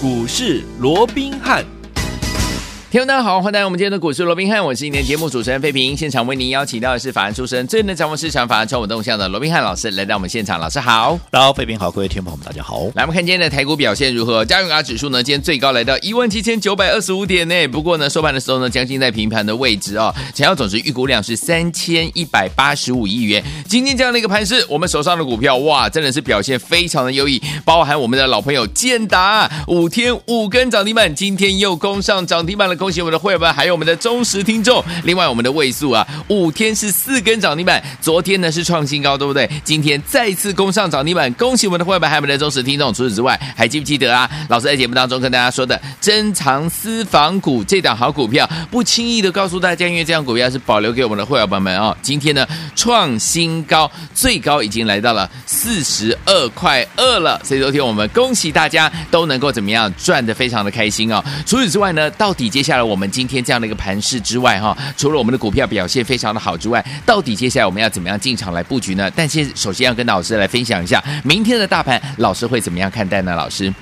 股市罗宾汉。听众大家好，欢迎来到我们今天的股市罗宾汉，我是今天节目主持人费平。现场为您邀请到的是法案出身、最能掌握市场法案超稳动向的罗宾汉老师来到我们现场，老师好，大家好，费平好，各位听众朋友们大家好。来，我们看今天的台股表现如何？加权指数呢，今天最高来到一万七千九百二十五点呢。不过呢，收盘的时候呢，将近在平盘的位置哦。前要总值预估量是三千一百八十五亿元。今天这样的一个盘势，我们手上的股票哇，真的是表现非常的优异，包含我们的老朋友建达，五天五根涨停板，今天又攻上涨停板了，恭恭喜我们的会员们。还有我们的忠实听众，另外我们的位数啊，五天是四根涨停板，昨天呢是创新高，对不对？今天再次攻上涨停板，恭喜我们的会员，还有我们的忠实听众。除此之外，还记不记得啊？老师在节目当中跟大家说的珍藏私房股这档好股票，不轻易的告诉大家，因为这档股票是保留给我们的会员朋友们哦。今天呢创新高，最高已经来到了四十二块二了。所以昨天我们恭喜大家都能够怎么样赚得非常的开心哦。除此之外呢，到底接下来我们今天这样的一个盘势之外，哈，除了我们的股票表现非常的好之外，到底接下来我们要怎么样进场来布局呢？但先首先要跟老师来分享一下明天的大盘，老师会怎么样看待呢？老师？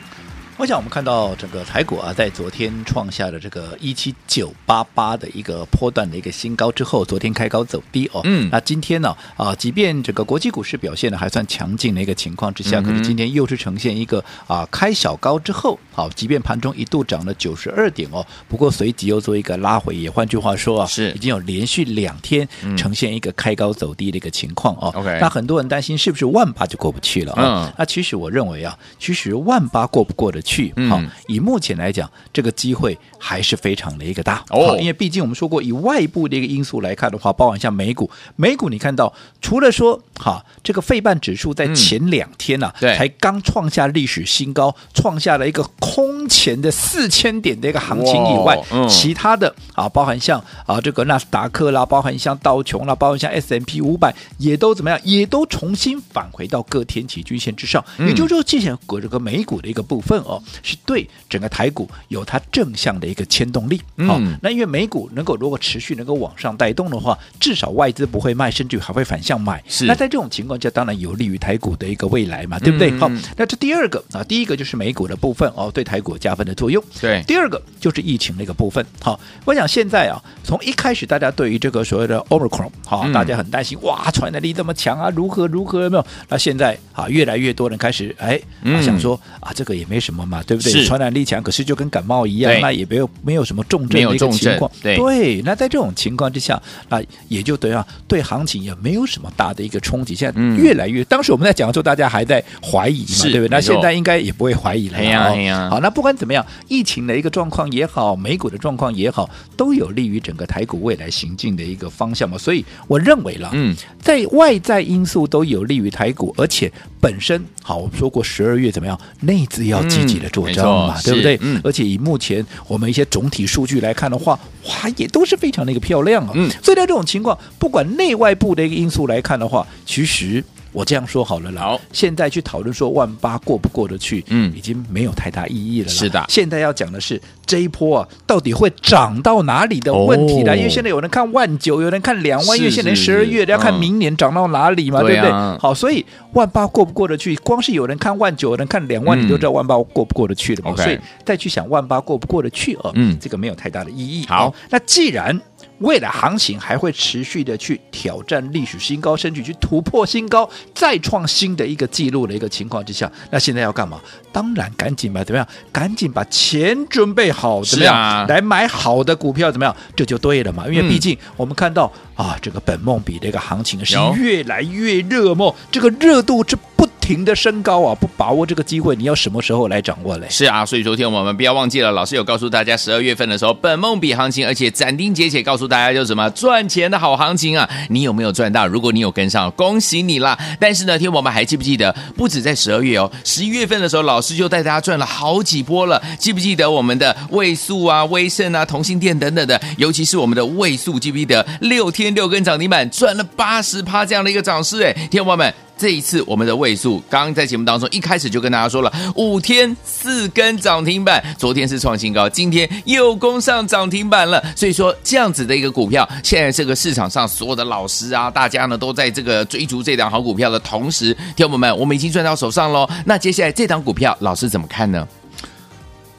我想，我们看到整个台股啊，在昨天创下了这个一七九八八的一个波段的一个新高之后，昨天开高走低哦。嗯。那今天呢啊，即便整个国际股市表现的还算强劲的一个情况之下，嗯、可是今天又是呈现一个啊开小高之后，好，即便盘中一度涨了九十二点哦，不过随即又做一个拉回，也换句话说啊，是已经有连续两天呈现一个开高走低的一个情况哦。OK、嗯。那很多人担心是不是万八就过不去了啊？嗯。那其实我认为啊，其实万八过不过得去，好，以目前来讲，这个机会还是非常的一个大。哦。因为毕竟我们说过，以外部的一个因素来看的话，包含像美股，美股你看到，除了说哈，这个费半指数在前两天呢、啊，嗯、才刚创下历史新高，创下了一个空前的四千点的一个行情以外，嗯、其他的啊，包含像啊这个纳斯达克啦，包含像道琼啦，包含像 S M P 五百，也都怎么样，也都重新返回到各天期均线之上。嗯、也就是说，之前隔这个美股的一个部分哦，是。对整个台股有它正向的一个牵动力，好、嗯哦，那因为美股能够如果持续能够往上带动的话，至少外资不会卖，甚至还会反向买。是，那在这种情况下，当然有利于台股的一个未来嘛，对不对？好、嗯哦，那这第二个啊，第一个就是美股的部分哦，对台股加分的作用。对，第二个就是疫情的一个部分。好、哦，我想现在啊，从一开始大家对于这个所谓的 Omicron，好、大家很担心，哇，传染力这么强啊，如何如何有没有？那现在啊，越来越多人开始哎，啊、想说啊，这个也没什么嘛，对不对？是传染力强，可是就跟感冒一样，那也没有没有什么重症的一个情况。对，对，那在这种情况之下，那也就等于对行情也没有什么大的一个冲击。现在越来越，嗯、当时我们在讲的时候，大家还在怀疑嘛，对不对？那现在应该也不会怀疑了。好，那不管怎么样，疫情的一个状况也好，美股的状况也好，都有利于整个台股未来行进的一个方向嘛。所以我认为了，嗯，在外在因素都有利于台股，而且本身好，我们说过十二月怎么样，内资要积极的做账嘛。嗯对不对？嗯，而且以目前我们一些总体数据来看的话，哇，也都是非常的一个漂亮啊。嗯，所以在这种情况，不管内外部的一个因素来看的话，其实。我这样说好了啦，好，现在去讨论说万八过不过得去，嗯，已经没有太大意义了。是的，现在要讲的是这一波啊，到底会涨到哪里的问题了。哦、因为现在有人看万九，有人看两万，因为现在十二月要看明年涨到哪里嘛，嗯、对不对？啊、好，所以万八过不过得去，光是有人看万九，有人看两万，你就知道万八过不过得去了嘛。嗯、所以再去想万八过不过得去啊，嗯，这个没有太大的意义。好，那既然未来行情还会持续的去挑战历史新高，甚至去突破新高，再创新的一个记录的一个情况之下，那现在要干嘛？当然赶紧吧，怎么样？赶紧把钱准备好，怎么样？啊、来买好的股票，怎么样？这就对了嘛。因为毕竟我们看到、嗯、啊，这个本梦比这个行情是越来越热嘛？这个热度是不停的升高啊！不把握这个机会，你要什么时候来掌握嘞？是啊，所以昨天我们不要忘记了，老师有告诉大家，十二月份的时候本梦比行情，而且斩钉截铁告诉大家就是什么赚钱的好行情啊！你有没有赚到？如果你有跟上，恭喜你啦！但是呢，听我们还记不记得，不止在十二月哦，十一月份的时候，老师就带大家赚了好几波了。记不记得我们的位数啊、威盛啊、同性店等等的，尤其是我们的位数，记不记得六天六根涨停板赚了八十趴这样的一个涨势？哎，听我们。这一次我们的位数，刚刚在节目当中一开始就跟大家说了，五天四根涨停板，昨天是创新高，今天又攻上涨停板了。所以说这样子的一个股票，现在这个市场上所有的老师啊，大家呢都在这个追逐这档好股票的同时，听友们，我们已经赚到手上喽。那接下来这档股票，老师怎么看呢？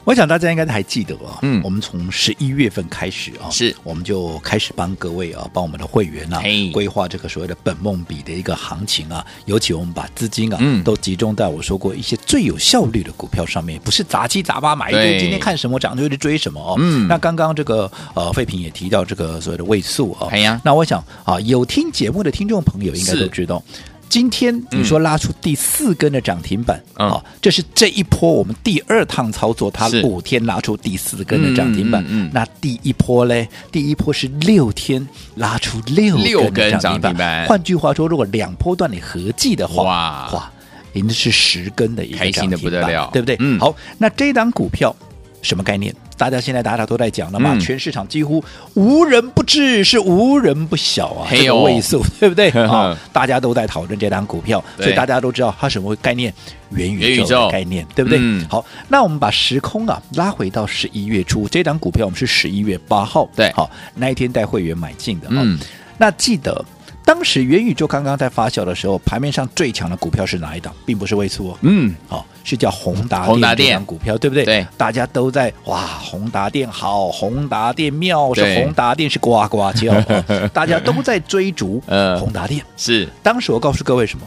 我想大家应该还记得啊、哦，嗯，我们从十一月份开始啊、哦，是。我们就开始帮各位啊，帮我们的会员啊，规划这个所谓的本梦比的一个行情啊，尤其我们把资金啊，嗯。都集中在我说过一些最有效率的股票上面，不是杂七杂八买一堆，今天看什么涨就去追什么哦。嗯。那刚刚这个呃废品也提到这个所谓的位数啊，哎呀那我想啊，有听节目的听众朋友应该都知道。今天你说拉出第四根的涨停板啊、嗯。哦，这是这一波我们第二趟操作，它五天拉出第四根的涨停板。嗯嗯嗯。那第一波嘞，第一波是六天拉出六六根涨停停板。换句话说，如果两波段你合计的话，哇。哇，已经是十根的一个涨停板，开心的不得了。对不对？嗯。好，那这档股票什么概念？大家现在大家都在讲了嘛，嗯。全市场几乎无人不知，是无人不晓啊，这个位数对不对？呵 呵啊？大家都在讨论这档股票，所以大家都知道它什么概念，元元宇宇宙。宙的概念，对不对？嗯。好，那我们把时空啊拉回到十一月初，这档股票我们是十一月八号，对。好那一天带会员买进的，嗯嗯，那记得。当时元宇宙刚刚在发酵的时候，盘面上最强的股票是哪一档？并不是位数哦，嗯，好、是叫宏达宏达电股票，对不对？对，大家都在哇，宏达电好，宏达电妙，是宏达电是呱呱叫、哦，大家都在追逐呃宏达电。是当时我告诉各位什么？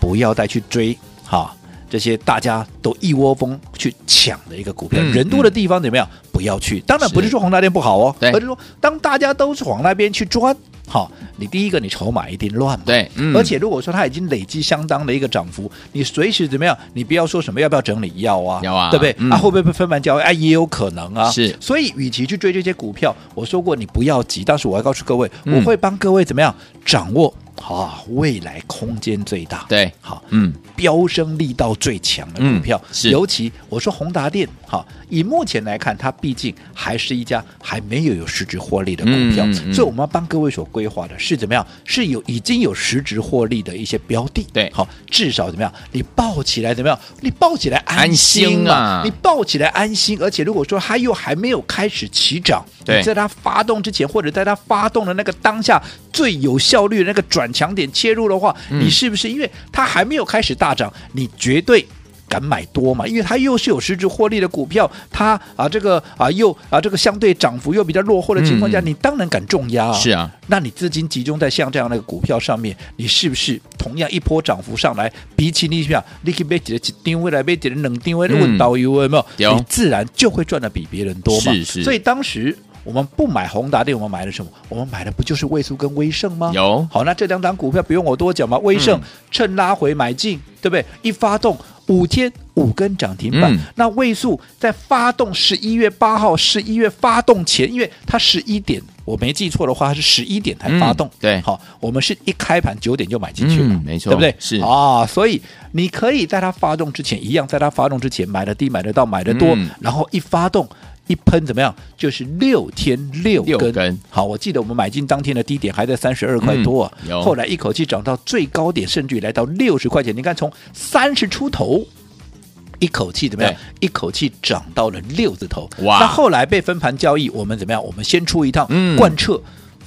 不要再去追哈这些大家都一窝蜂去抢的一个股票，嗯人多的地方怎么样？不要去。当然不是说宏达电不好哦，对而是说当大家都是往那边去钻，好，你第一个你筹码一定乱嘛。对，嗯而且如果说它已经累积相当的一个涨幅，你随时怎么样？你不要说什么要不要整理要啊，要啊对不对？嗯啊，会不会被分盘交易？啊，也有可能啊。是所以与其去追这些股票，我说过你不要急。但是我要告诉各位，嗯我会帮各位怎么样掌握啊未来空间最大。对，好，嗯，飙升力道最强的股票，嗯是。尤其我说宏达电，好，以目前来看，它毕竟还是一家还没有有实质获利的股票，嗯嗯嗯。所以我们要帮各位所规划的是怎么样？是有已经有实质获利的一些标的，对。好，至少怎么样？你抱起来怎么样？你抱起来安心啊。你抱起来安心，而且如果说它又还没有开始起涨，对。在它发动之前，或者在它发动的那个当下最有效率的那个转强点切入的话，嗯你是不是因为它还没有开始大涨，你绝对。敢买多嘛？因为它又是有实质获利的股票，它啊这个啊又啊这个相对涨幅又比较落后的情况下，嗯你当然敢重压啊。是啊，那你资金集中在像这样的股票上面，你是不是同样一波涨幅上来，比起你想你可以被几个定位来被几个冷定位问导游有没有？有你自然就会赚的比别人多嘛。是是所以当时。我们不买宏达电，我们买的什么？我们买的不就是位数跟威盛吗？有好，那这两档股票不用我多讲嘛。威盛、嗯趁拉回买进，对不对？一发动五天五根涨停板，嗯那位数在发动十一月八号，十一月发动前，因为它十一点，我没记错的话，它是十一点才发动。嗯对好，我们是一开盘九点就买进去了，嗯没错对不对？是啊，所以你可以在它发动之前，一样在它发动之前买的低，买得到，买得多，嗯然后一发动。一喷怎么样？就是六天六根。六根好，我记得我们买进当天的低点还在三十二块多啊，嗯后来一口气涨到最高点，甚至于来到六十块钱。你看，从三十出头。一口气怎么样？一口气涨到了六字头。哇那后来被分盘交易，我们怎么样？我们先出一趟，嗯贯彻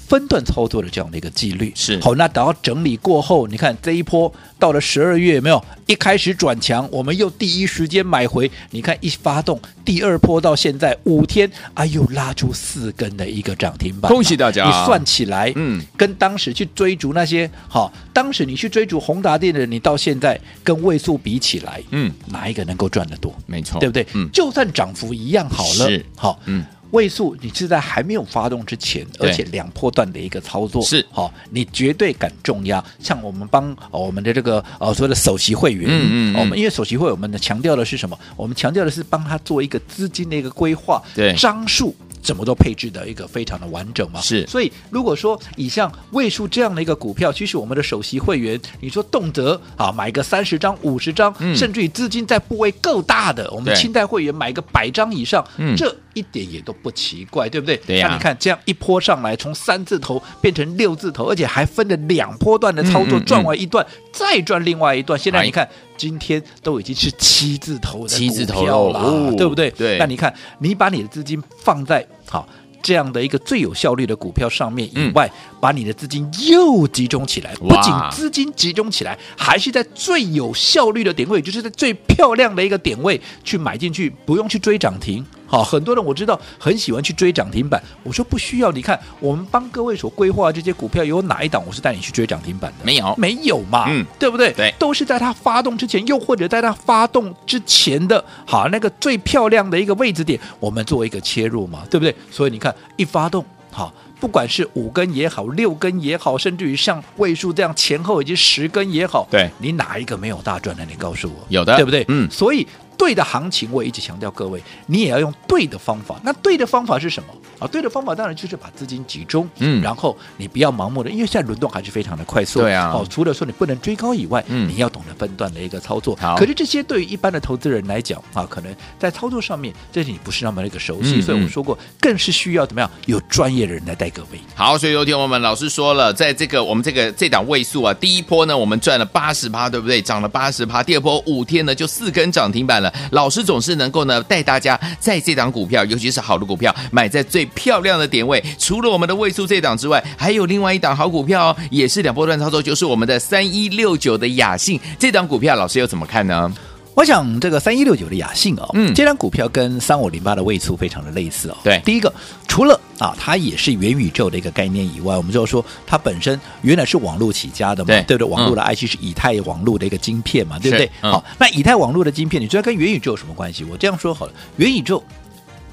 分段操作的这样的一个纪律。是好，那等到整理过后，你看这一波到了十二月，有没有一开始转强，我们又第一时间买回。你看一发动，第二波到现在五天，哎呦拉出四根的一个涨停板。恭喜大家你算起来，嗯跟当时去追逐那些好，当时你去追逐宏达电的人，你到现在跟位数比起来，嗯，哪一个能够赚得多？没错，对不对？嗯，就算涨幅一样好了，是好，嗯。位数你是在还没有发动之前，而且两波段的一个操作是好、你绝对敢重压。像我们帮、哦、我们的这个呃所谓的首席会员，嗯嗯嗯我们因为首席会我们的强调的是什么？我们强调的是帮他做一个资金的一个规划，对张数。怎么都配置的一个非常的完整嘛，是。所以如果说以像位数这样的一个股票，其实我们的首席会员，你说动辄啊买个三十张、五十张，嗯。甚至于资金在部位够大的，我们对。清代会员买个百张以上，嗯。这一点也都不奇怪，对不对？对呀。那你看这样一波上来，从三字头变成六字头，而且还分了两波段的操作，嗯嗯嗯。赚完一段再赚另外一段，现在哎你看今天都已经是七字头的七字头股票了，了哦对不对？对那你看你把你的资金放在好。这样的一个最有效率的股票上面以外，嗯、把你的资金又集中起来。不仅资金集中起来，还是在最有效率的点位，就是在最漂亮的一个点位去买进去，不用去追涨停。好，很多人我知道很喜欢去追涨停板，我说不需要。你看，我们帮各位所规划的这些股票，有哪一档我是带你去追涨停板的？没有，没有嘛，嗯，对不对？对，都是在它发动之前，又或者在它发动之前的，好那个最漂亮的一个位置点，我们做一个切入嘛，对不对？所以你看，一发动，好，不管是五根也好，六根也好，甚至于像位数这样前后以及十根也好，对，你哪一个没有大赚的？你告诉我，有的，对不对？嗯，所以。对的行情，我也一直强调各位，你也要用对的方法。那对的方法是什么啊？对的方法当然就是把资金集中，嗯，然后你不要盲目的，因为现在轮动还是非常的快速，对啊。哦，除了说你不能追高以外，嗯，你要懂得分段的一个操作。好，可是这些对于一般的投资人来讲啊，可能在操作上面，这是你不是那么的一个熟悉，嗯、所以我说过，更是需要怎么样有专业的人来带各位。好，所以有天我们老师说了，在这个我们这个这档位数啊，第一波呢，我们赚了八十趴，对不对？涨了八十趴，第二波五天呢就四根涨停板了。老师总是。能够呢带大家在这档股票，尤其是好的股票，买在最漂亮的点位。除了我们的位数这档之外，还有另外一档好股票哦，也是两波段操作，就是我们的三一六九的雅信这档股票，老师又怎么看呢？我想这个三一六九的雅信哦，嗯，这张股票跟三五零八的位数非常的类似哦。对，第一个除了啊，它也是元宇宙的一个概念以外，我们就说它本身原来是网络起家的嘛，对，对不对？网络的 IC 是以太网络的一个晶片嘛，对不对？嗯、好，那以太网络的晶片，你觉得跟元宇宙有什么关系？我这样说好了，元宇宙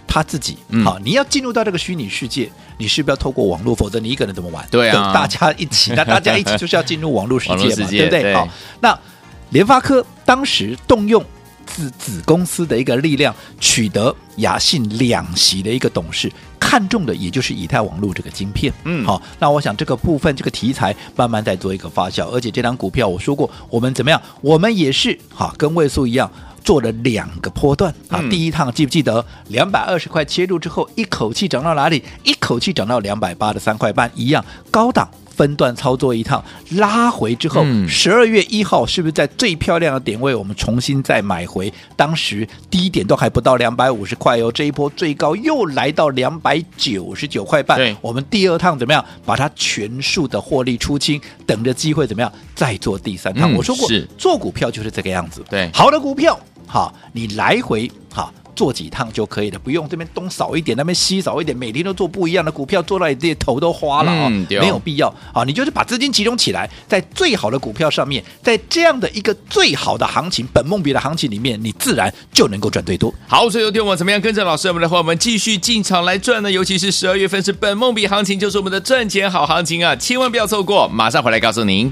他自己、嗯、好，你要进入到这个虚拟世界，你是不是要透过网络？否则你一个人怎么玩？对啊，大家一起，那大家一起就是要进入网络世界嘛，界对不对？对好，那。联发科当时动用子子公司的一个力量，取得雅信两席的一个董事，看中的也就是以太网络这个晶片。嗯，好，那我想这个部分这个题材慢慢在做一个发酵，而且这张股票我说过，我们怎么样？我们也是哈，跟位数一样做了两个波段啊。嗯、第一趟记不记得两百二十块切入之后，一口气涨到哪里？一口气涨到两百八的三块半，一样高档。分段操作一趟，拉回之后，十二、嗯、月一号是不是在最漂亮的点位，我们重新再买回？当时低点都还不到两百五十块哦，这一波最高又来到两百九十九块半。对我们第二趟怎么样？把它全数的获利出清，等着机会怎么样？再做第三趟。嗯、我说过，是做股票就是这个样子。对，好的股票，好，你来回好。做几趟就可以了，不用这边东扫一点，那边西扫一点，每天都做不一样的股票，做到你这些头都花了啊、嗯，没有必要啊！你就是把资金集中起来，在最好的股票上面，在这样的一个最好的行情、本梦比的行情里面，你自然就能够赚最多。好，所以有天我怎么样跟着老师我们的话，我们继续进场来赚呢？尤其是十二月份是本梦比行情，就是我们的赚钱好行情啊！千万不要错过，马上回来告诉您。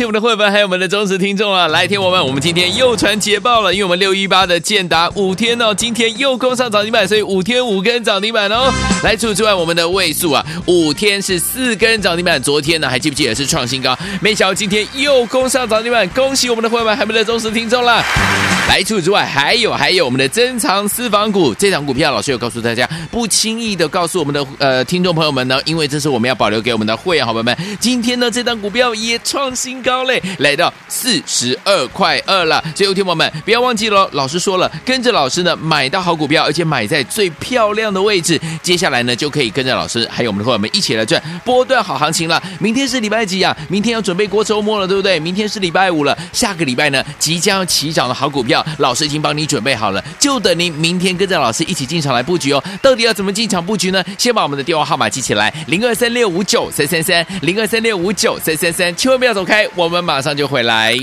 恭喜我们的会员还有我们的忠实听众啊！来听我们，我们今天又传捷报了，因为我们六一八的建达五天哦，今天又攻上涨停板，所以五天五根涨停板哦。来除此之外，我们的位数啊，五天是四根涨停板，昨天呢还记不记得是创新高？没想到今天又攻上涨停板，恭喜我们的会员还有我们的忠实听众了。来除此之外，还有还有我们的珍藏私房股这档股票，老师有告诉大家，不轻易的告诉我们的呃听众朋友们呢，因为这是我们要保留给我们的会员好朋友们。今天呢，这档股票也创新。高高嘞，来到四十二块二了。所以，有听友们不要忘记了，老师说了，跟着老师呢买到好股票，而且买在最漂亮的位置。接下来呢，就可以跟着老师还有我们的伙伴们一起来赚波段好行情了。明天是礼拜几啊？明天要准备过周末了，对不对？明天是礼拜五了，下个礼拜呢即将要起涨的好股票，老师已经帮你准备好了，就等您明天跟着老师一起进场来布局哦。到底要怎么进场布局呢？先把我们的电话号码记起来：零二三六五九三三三，零二三六五九三三三，千万不要走开。我们马上就回来。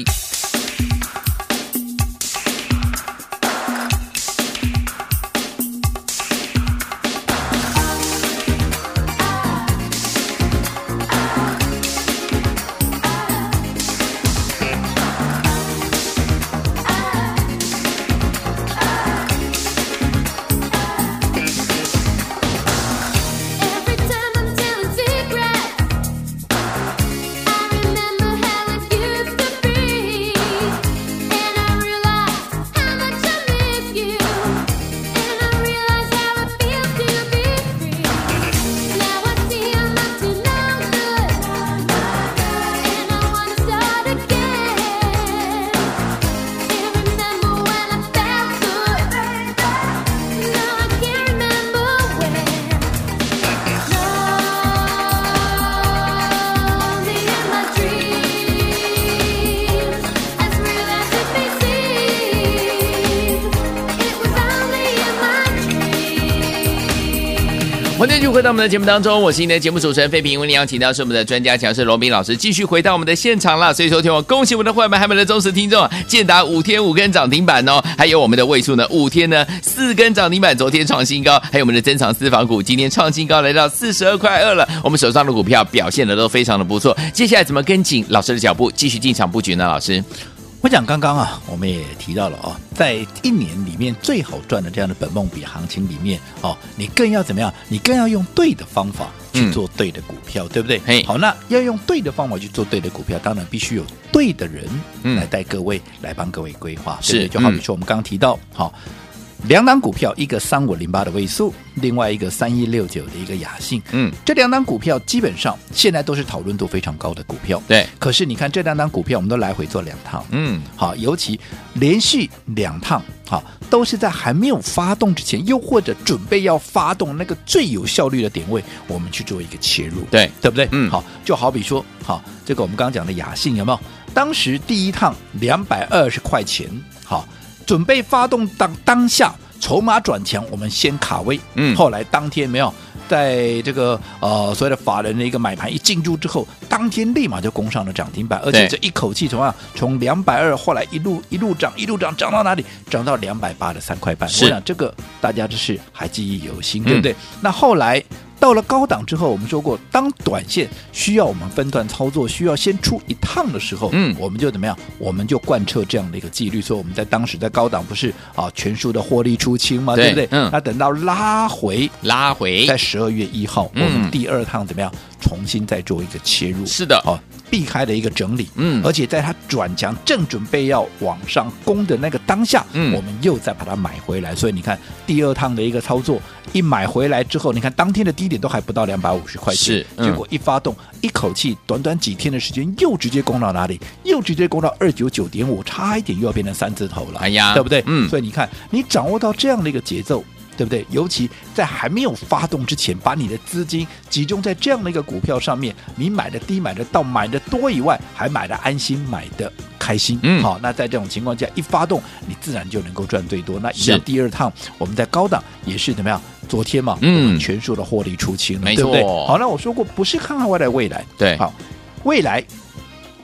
欢迎继续回到我们的节目当中，我是你的节目主持人费平。为您邀请到是我们的专家强势罗宾老师，继续回到我们的现场了。所以说，听我恭喜我们的会员们，还有我们的忠实听众！建达五天五根涨停板哦，还有我们的位数呢，五天呢四根涨停板，昨天创新高，还有我们的增长私房股今天创新高，来到四十二块二了。我们手上的股票表现的都非常的不错，接下来怎么跟紧老师的脚步，继续进场布局呢？老师？我讲刚刚啊，我们也提到了哦，在一年里面最好赚的这样的本梦比行情里面哦，你更要怎么样？你更要用对的方法去做对的股票，嗯、对不对？嘿，好，那要用对的方法去做对的股票，当然必须有对的人来带各位、嗯、来帮各位规划，是，对对，就好比说我们刚刚提到，好、嗯。两档股票，一个三五零八的位数，另外一个三一六九的一个雅信。嗯，这两档股票基本上现在都是讨论度非常高的股票。对，可是你看这两档股票，我们都来回做两趟。嗯，好，尤其连续两趟，好，都是在还没有发动之前，又或者准备要发动那个最有效率的点位，我们去做一个切入。对，对不对？嗯，好，就好比说，好，这个我们刚刚讲的雅信有没有？当时第一趟两百二十块钱，好。准备发动当当下筹码转强，我们先卡位。嗯，后来当天没有在这个呃所谓的法人的一个买盘一进入之后，当天立马就攻上了涨停板，而且这一口气从啊从两百二后来一路一路涨一路涨涨到哪里？涨到两百八的三块半。是我想这个大家就是还记忆犹新，对不对？嗯、那后来。到了高档之后，我们说过，当短线需要我们分段操作，需要先出一趟的时候，嗯，我们就怎么样？我们就贯彻这样的一个纪律。所以我们在当时在高档不是啊全数的获利出清嘛？对，对不对？嗯。那等到拉回，拉回，在十二月一号，我们第二趟怎么样？重新再做一个切入。是的，好。避开了一个整理，嗯，而且在它转强正准备要往上攻的那个当下，嗯，我们又再把它买回来，所以你看第二趟的一个操作，一买回来之后，你看当天的低点都还不到两百五十块钱，是，嗯、结果一发动，一口气短短几天的时间又直接攻到哪里？又直接攻到二九九点五，差一点又要变成三字头了，哎呀，对不对？嗯，所以你看你掌握到这样的一个节奏。对不对？尤其在还没有发动之前，把你的资金集中在这样的一个股票上面，你买的低，买的到，买的多以外，还买的安心，买的开心。嗯，好，那在这种情况下，一发动，你自然就能够赚最多。那一样，第二趟我们在高档也是怎么样？昨天嘛，嗯，我们全数的获利出清了，没错。对不对？好，那我说过，不是看好未来未来，对，好，未来。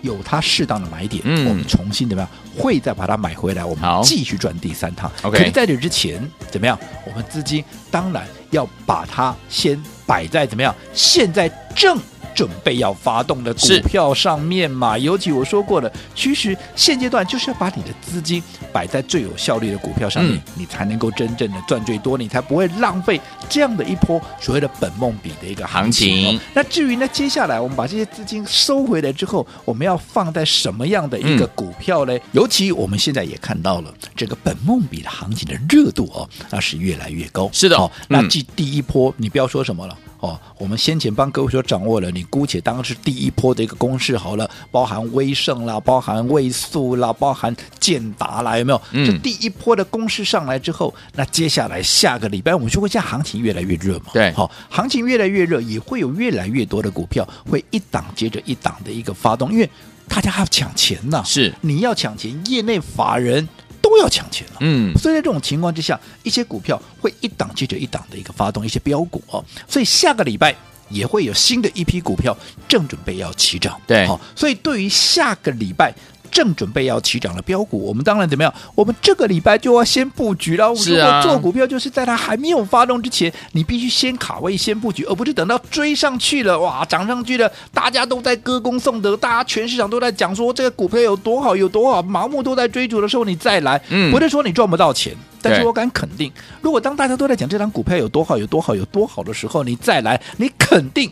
有它适当的买点，嗯，我们重新怎么样？会再把它买回来，我们继续赚第三趟。OK，可是在这之前怎么样？我们资金当然要把它先摆在怎么样？现在正。准备要发动的股票上面嘛，尤其我说过了，其实现阶段就是要把你的资金摆在最有效率的股票上面，嗯、你才能够真正的赚最多，你才不会浪费这样的一波所谓的本梦比的一个行情。行情那至于呢，接下来我们把这些资金收回来之后，我们要放在什么样的一个股票呢？嗯、尤其我们现在也看到了这个本梦比的行情的热度哦，那是越来越高。是的，哦，那继第一波，嗯、你不要说什么了。哦，我们先前帮各位所掌握了，你姑且当是第一波的一个公式好了，包含威盛啦，包含位素啦，包含建达啦，有没有？嗯。这第一波的公式上来之后，那接下来下个礼拜，我们就会，现在行情越来越热嘛。对。好，行情越来越热，也会有越来越多的股票会一档接着一档的一个发动，因为大家还要抢钱呐。是。你要抢钱，业内法人。都要抢钱了，嗯，所以在这种情况之下，一些股票会一档接着一档的一个发动一些标股哦，所以下个礼拜也会有新的一批股票正准备要起涨，对，好，所以对于下个礼拜。正准备要起涨的标股，我们当然怎么样？我们这个礼拜就要先布局了。是啊，做股票就是在它还没有发动之前，你必须先卡位、先布局，而不是等到追上去了，哇，涨上去了，大家都在歌功颂德，大家全市场都在讲说这个股票有多好、有多好，盲目都在追逐的时候，你再来，嗯，不是说你赚不到钱，但是我敢肯定，如果当大家都在讲这张股票有多好、有多好、有多好的时候，你再来，你肯定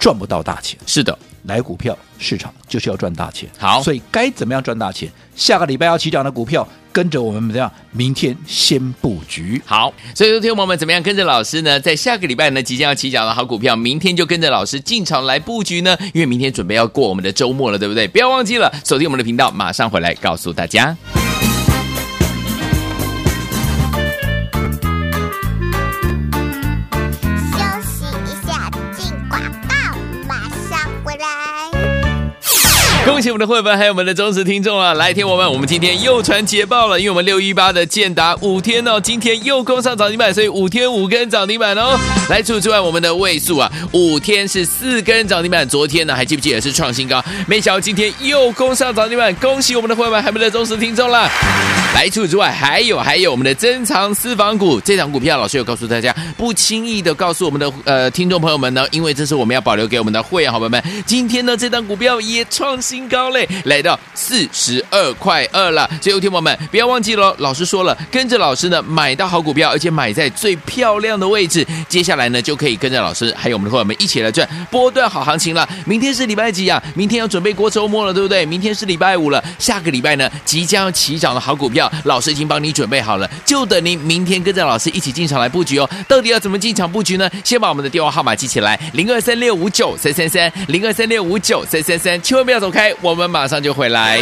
赚不到大钱。是的。来股票市场就是要赚大钱，好，所以该怎么样赚大钱？下个礼拜要起涨的股票，跟着我们怎么样？明天先布局，好。所以，说，听众朋友们怎么样跟着老师呢？在下个礼拜呢，即将要起涨的好股票，明天就跟着老师进场来布局呢？因为明天准备要过我们的周末了，对不对？不要忘记了锁定我们的频道，马上回来告诉大家。恭喜我们的会员还有我们的忠实听众啊！来听我们，我们今天又传捷报了，因为我们六一八的建达五天哦，今天又攻上涨停板，所以五天五根涨停板哦。来除此之外，我们的位数啊，五天是四根涨停板，昨天呢还记不记得是创新高？没想到今天又攻上涨停板，恭喜我们的会员还有我们的忠实听众了。来除此之外，还有还有我们的珍藏私房股，这档股票老师有告诉大家，不轻易的告诉我们的呃听众朋友们呢，因为这是我们要保留给我们的会员好朋友们。今天呢，这档股票也创新高嘞，来到四十二块二了。所以，有听友们不要忘记了，老师说了，跟着老师呢买到好股票，而且买在最漂亮的位置，接下来呢就可以跟着老师还有我们的伙伴们一起来赚波段好行情了。明天是礼拜几啊？明天要准备过周末了，对不对？明天是礼拜五了，下个礼拜呢即将要起涨的好股票，老师已经帮你准备好了，就等您明天跟着老师一起进场来布局哦。到底要怎么进场布局呢？先把我们的电话号码记起来：零二三六五九三三三，零二三六五九三三三，千万不要走开，我们马上就回来。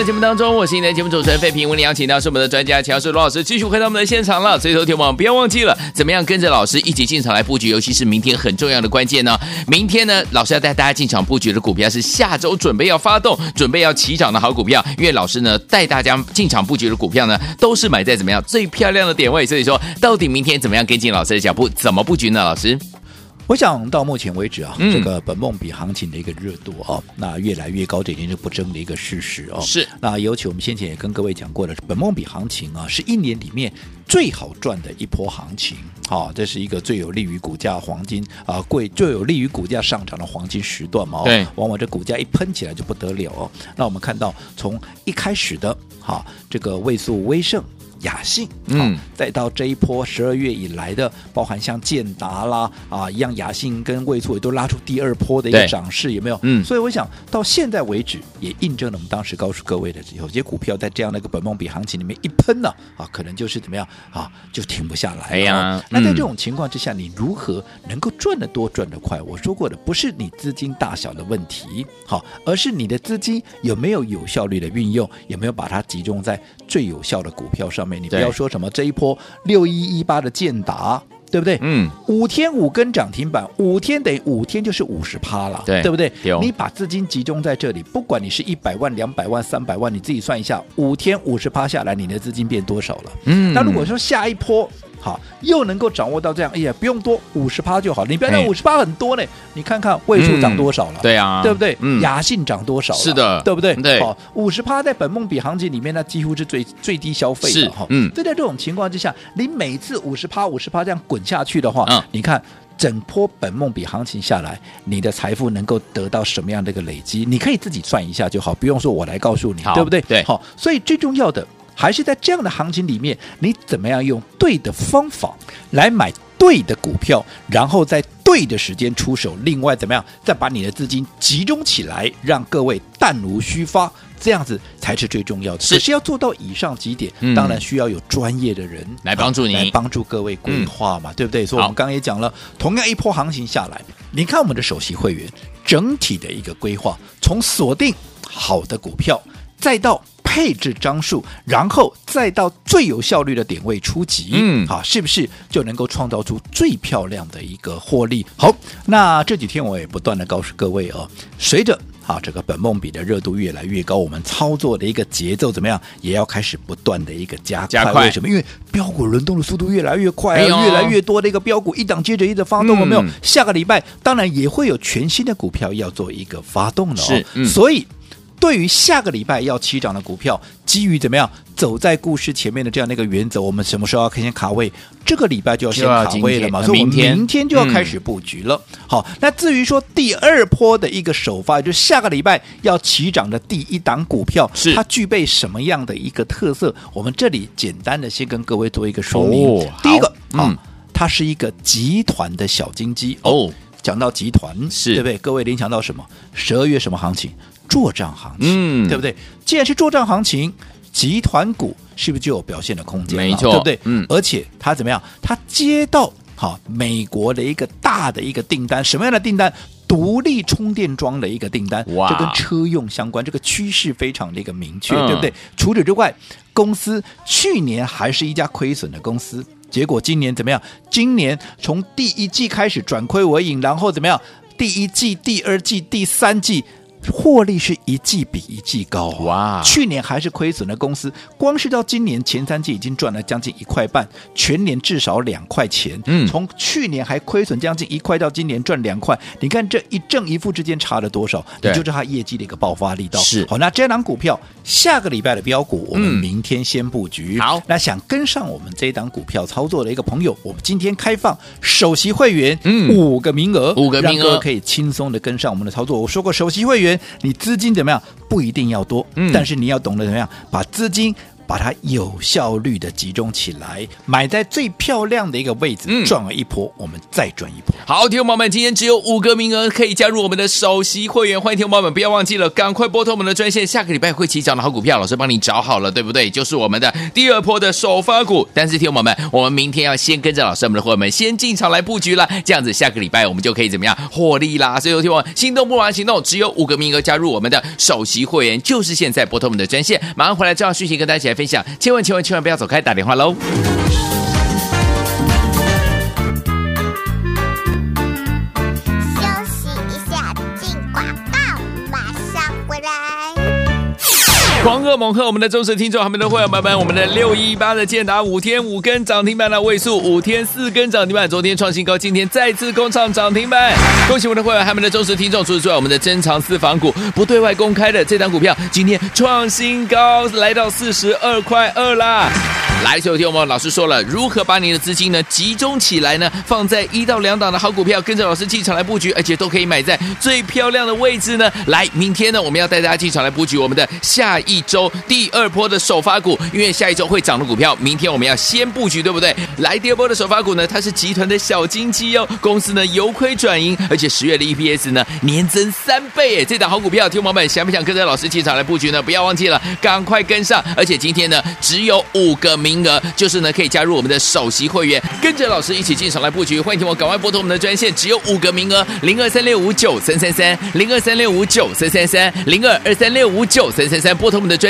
的节目当中，我是你的节目主持人费平。为你邀请到是我们的专家乔氏罗老师，继续回到我们的现场了。所以，说听众不要忘记了，怎么样跟着老师一起进场来布局，尤其是明天很重要的关键呢？明天呢，老师要带大家进场布局的股票是下周准备要发动、准备要起涨的好股票。因为老师呢带大家进场布局的股票呢，都是买在怎么样最漂亮的点位。所以说，到底明天怎么样跟进老师的脚步，怎么布局呢？老师？我想到目前为止啊，嗯、这个本梦比行情的一个热度啊，那越来越高，这已经是不争的一个事实哦。是。那尤其我们先前也跟各位讲过了，本梦比行情啊，是一年里面最好赚的一波行情。好、啊，这是一个最有利于股价黄金啊贵，最有利于股价上涨的黄金时段嘛。对。往往这股价一喷起来就不得了哦。那我们看到从一开始的哈、啊，这个位数微盛。雅信，嗯，再到这一波十二月以来的，包含像建达啦啊一样，雅信跟位数也都拉出第二波的一个涨势，有没有？嗯，所以我想到现在为止，也印证了我们当时告诉各位的，有些股票在这样的一个本梦比行情里面一喷呢，啊，可能就是怎么样啊，就停不下来。哎呀，嗯、那在这种情况之下，你如何能够赚得多、赚得快？我说过的，不是你资金大小的问题，好，而是你的资金有没有有效率的运用，有没有把它集中在最有效的股票上面。你不要说什么这一波六一一八的建达，对不对？嗯，五天五根涨停板，五天等于五天就是五十趴了，对，对不对？你把资金集中在这里，不管你是一百万、两百万、三百万，你自己算一下，五天五十趴下来，你的资金变多少了？嗯，那如果说下一波。好，又能够掌握到这样，哎呀，不用多五十趴就好。你不要讲五十趴很多呢，你看看位数涨多少了？对啊，对不对？嗯，雅信涨多少了？是的，对不对？对，好，五十趴在本梦比行情里面，那几乎是最最低消费的哈。嗯，就在这种情况之下，你每次五十趴五十趴这样滚下去的话，嗯，你看整波本梦比行情下来，你的财富能够得到什么样的一个累积？你可以自己算一下就好，不用说我来告诉你，对不对？对，好，所以最重要的。还是在这样的行情里面，你怎么样用对的方法来买对的股票，然后在对的时间出手。另外，怎么样再把你的资金集中起来，让各位弹无虚发，这样子才是最重要的。是，可是要做到以上几点，嗯、当然需要有专业的人来帮助你，来帮助各位规划嘛，嗯、对不对？所以我们刚刚也讲了，同样一波行情下来，你看我们的首席会员整体的一个规划，从锁定好的股票，再到。配置张数，然后再到最有效率的点位出击，嗯，好，是不是就能够创造出最漂亮的一个获利？好，那这几天我也不断的告诉各位哦，随着啊，这个本梦比的热度越来越高，我们操作的一个节奏怎么样，也要开始不断的一个加快。加快。为什么？因为标股轮动的速度越来越快，啊，哎、越来越多的一个标股一档接着一个发动，有、嗯、没有？下个礼拜当然也会有全新的股票要做一个发动了哦。是，嗯、所以。对于下个礼拜要起涨的股票，基于怎么样走在故事前面的这样的一个原则，我们什么时候要先卡位？这个礼拜就要先卡位了嘛，所以我们明天就要开始布局了。嗯、好，那至于说第二波的一个首发，就是下个礼拜要起涨的第一档股票，是它具备什么样的一个特色？我们这里简单的先跟各位做一个说明。哦、第一个，嗯、哦，它是一个集团的小金鸡哦。讲到集团，是对不对？各位联想到什么？十二月什么行情？作帐行情，嗯，对不对？既然是做账行情，集团股是不是就有表现的空间？没错，对不对？嗯，而且它怎么样？它接到好美国的一个大的一个订单，什么样的订单？独立充电桩的一个订单，哇，这跟车用相关，这个趋势非常的一个明确，嗯、对不对？除此之外，公司去年还是一家亏损的公司，结果今年怎么样？今年从第一季开始转亏为盈，然后怎么样？第一季、第二季、第三季。获利是一季比一季高哇！去年还是亏损的公司，光是到今年前三季已经赚了将近一块半，全年至少两块钱。嗯，从去年还亏损将近一块到今年赚两块，你看这一正一负之间差了多少？你就知道它业绩的一个爆发力道。是好，那这档股票下个礼拜的标股，我们明天先布局。嗯、好，那想跟上我们这档股票操作的一个朋友，我们今天开放首席会员，嗯，五个名额，五个名额可以轻松的跟上我们的操作。我说过，首席会员。你资金怎么样？不一定要多，嗯，但是你要懂得怎么样把资金。把它有效率的集中起来，买在最漂亮的一个位置，赚了一波，我们再赚一波。好，听众朋友们，今天只有五个名额可以加入我们的首席会员，欢迎听众朋友们不要忘记了，赶快拨通我们的专线，下个礼拜会起涨的好股票，老师帮你找好了，对不对？就是我们的第二波的首发股。但是听众朋友们，我们明天要先跟着老师我们的会员们先进场来布局了，这样子下个礼拜我们就可以怎么样获利啦？所以有听我心动不如行动，只有五个名额加入我们的首席会员，就是现在拨通我们的专线，马上回来这样讯息跟大家一起来分享，千万千万。千万不要走开，打电话喽！贺猛贺我们的忠实听众，还没的会员朋友们，我们的六一八的建达五天五根涨停板的位数，五天四根涨停板，昨天创新高，今天再次攻上涨停板。恭喜我们的会员，还没的忠实听众。除此之外，我们的珍藏私房股不对外公开的这档股票，今天创新高，来到四十二块二啦。来，所有听众们，老师说了，如何把你的资金呢集中起来呢？放在一到两档的好股票，跟着老师进场来布局，而且都可以买在最漂亮的位置呢。来，明天呢，我们要带大家进场来布局我们的下一周第二波的首发股，因为下一周会涨的股票，明天我们要先布局，对不对？来，第二波的首发股呢，它是集团的小金鸡哦，公司呢由亏转盈，而且十月的 EPS 呢年增三倍，哎，这档好股票，听众们想不想跟着老师进场来布局呢？不要忘记了，赶快跟上，而且今天呢只有五个。名额就是呢，可以加入我们的首席会员，跟着老师一起进场来布局。欢迎听我赶快拨通我们的专线，只有五个名额：零二三六五九三三三，零二三六五九三三三，零二二三六五九三三三，拨通我们的专